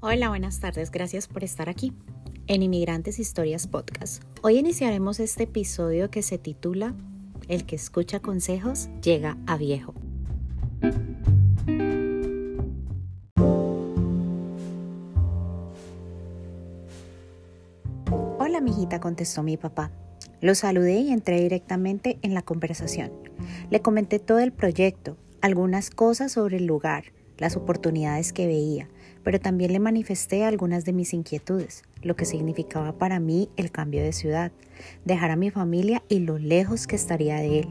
Hola, buenas tardes, gracias por estar aquí en Inmigrantes Historias Podcast. Hoy iniciaremos este episodio que se titula El que escucha consejos llega a viejo. Hola, mijita, contestó mi papá. Lo saludé y entré directamente en la conversación. Le comenté todo el proyecto, algunas cosas sobre el lugar, las oportunidades que veía, pero también le manifesté algunas de mis inquietudes, lo que significaba para mí el cambio de ciudad, dejar a mi familia y lo lejos que estaría de él.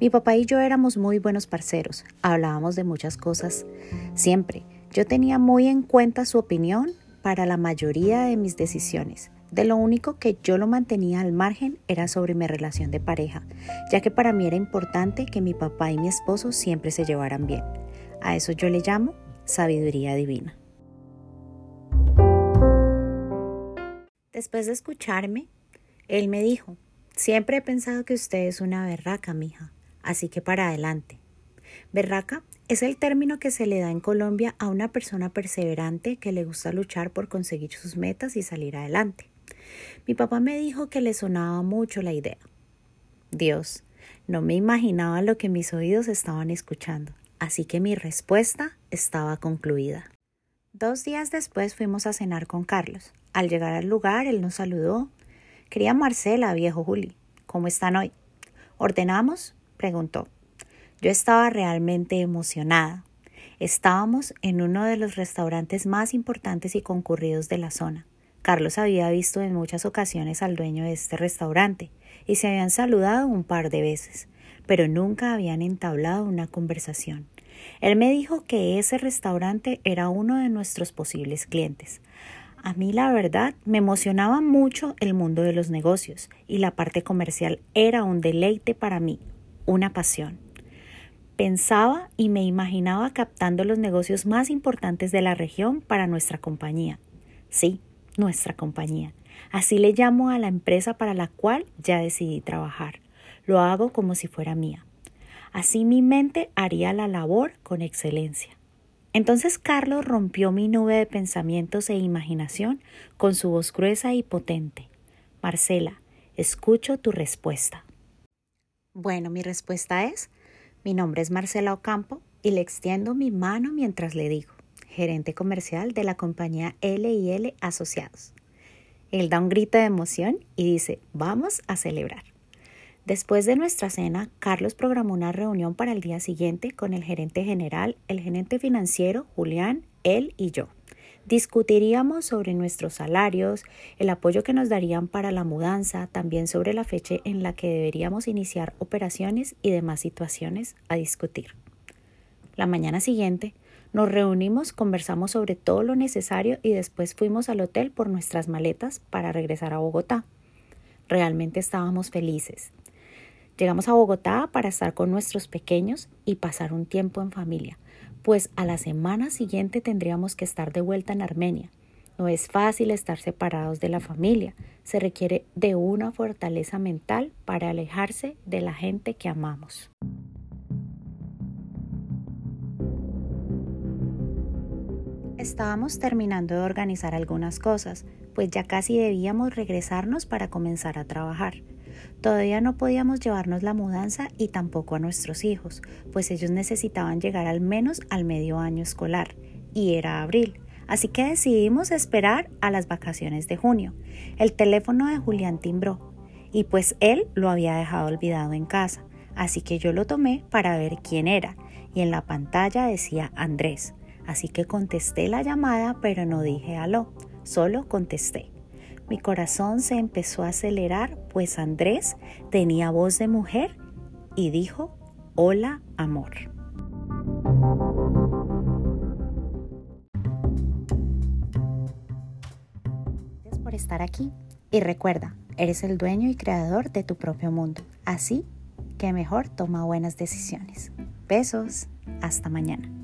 Mi papá y yo éramos muy buenos parceros, hablábamos de muchas cosas, siempre. Yo tenía muy en cuenta su opinión para la mayoría de mis decisiones. De lo único que yo lo mantenía al margen era sobre mi relación de pareja, ya que para mí era importante que mi papá y mi esposo siempre se llevaran bien. A eso yo le llamo sabiduría divina. Después de escucharme, él me dijo, siempre he pensado que usted es una berraca, mija, así que para adelante. Berraca es el término que se le da en Colombia a una persona perseverante que le gusta luchar por conseguir sus metas y salir adelante. Mi papá me dijo que le sonaba mucho la idea. Dios, no me imaginaba lo que mis oídos estaban escuchando así que mi respuesta estaba concluida. Dos días después fuimos a cenar con Carlos. Al llegar al lugar, él nos saludó. Quería Marcela, viejo Juli. ¿Cómo están hoy? ¿Ordenamos? preguntó. Yo estaba realmente emocionada. Estábamos en uno de los restaurantes más importantes y concurridos de la zona. Carlos había visto en muchas ocasiones al dueño de este restaurante y se habían saludado un par de veces pero nunca habían entablado una conversación. Él me dijo que ese restaurante era uno de nuestros posibles clientes. A mí la verdad me emocionaba mucho el mundo de los negocios y la parte comercial era un deleite para mí, una pasión. Pensaba y me imaginaba captando los negocios más importantes de la región para nuestra compañía. Sí, nuestra compañía. Así le llamo a la empresa para la cual ya decidí trabajar. Lo hago como si fuera mía. Así mi mente haría la labor con excelencia. Entonces Carlos rompió mi nube de pensamientos e imaginación con su voz gruesa y potente. Marcela, escucho tu respuesta. Bueno, mi respuesta es, mi nombre es Marcela Ocampo y le extiendo mi mano mientras le digo, gerente comercial de la compañía L&L Asociados. Él da un grito de emoción y dice, vamos a celebrar. Después de nuestra cena, Carlos programó una reunión para el día siguiente con el gerente general, el gerente financiero, Julián, él y yo. Discutiríamos sobre nuestros salarios, el apoyo que nos darían para la mudanza, también sobre la fecha en la que deberíamos iniciar operaciones y demás situaciones a discutir. La mañana siguiente, nos reunimos, conversamos sobre todo lo necesario y después fuimos al hotel por nuestras maletas para regresar a Bogotá. Realmente estábamos felices. Llegamos a Bogotá para estar con nuestros pequeños y pasar un tiempo en familia, pues a la semana siguiente tendríamos que estar de vuelta en Armenia. No es fácil estar separados de la familia, se requiere de una fortaleza mental para alejarse de la gente que amamos. Estábamos terminando de organizar algunas cosas, pues ya casi debíamos regresarnos para comenzar a trabajar. Todavía no podíamos llevarnos la mudanza y tampoco a nuestros hijos, pues ellos necesitaban llegar al menos al medio año escolar, y era abril. Así que decidimos esperar a las vacaciones de junio. El teléfono de Julián timbró, y pues él lo había dejado olvidado en casa, así que yo lo tomé para ver quién era, y en la pantalla decía Andrés. Así que contesté la llamada, pero no dije aló, solo contesté. Mi corazón se empezó a acelerar, pues Andrés tenía voz de mujer y dijo, hola amor. Gracias por estar aquí y recuerda, eres el dueño y creador de tu propio mundo, así que mejor toma buenas decisiones. Besos, hasta mañana.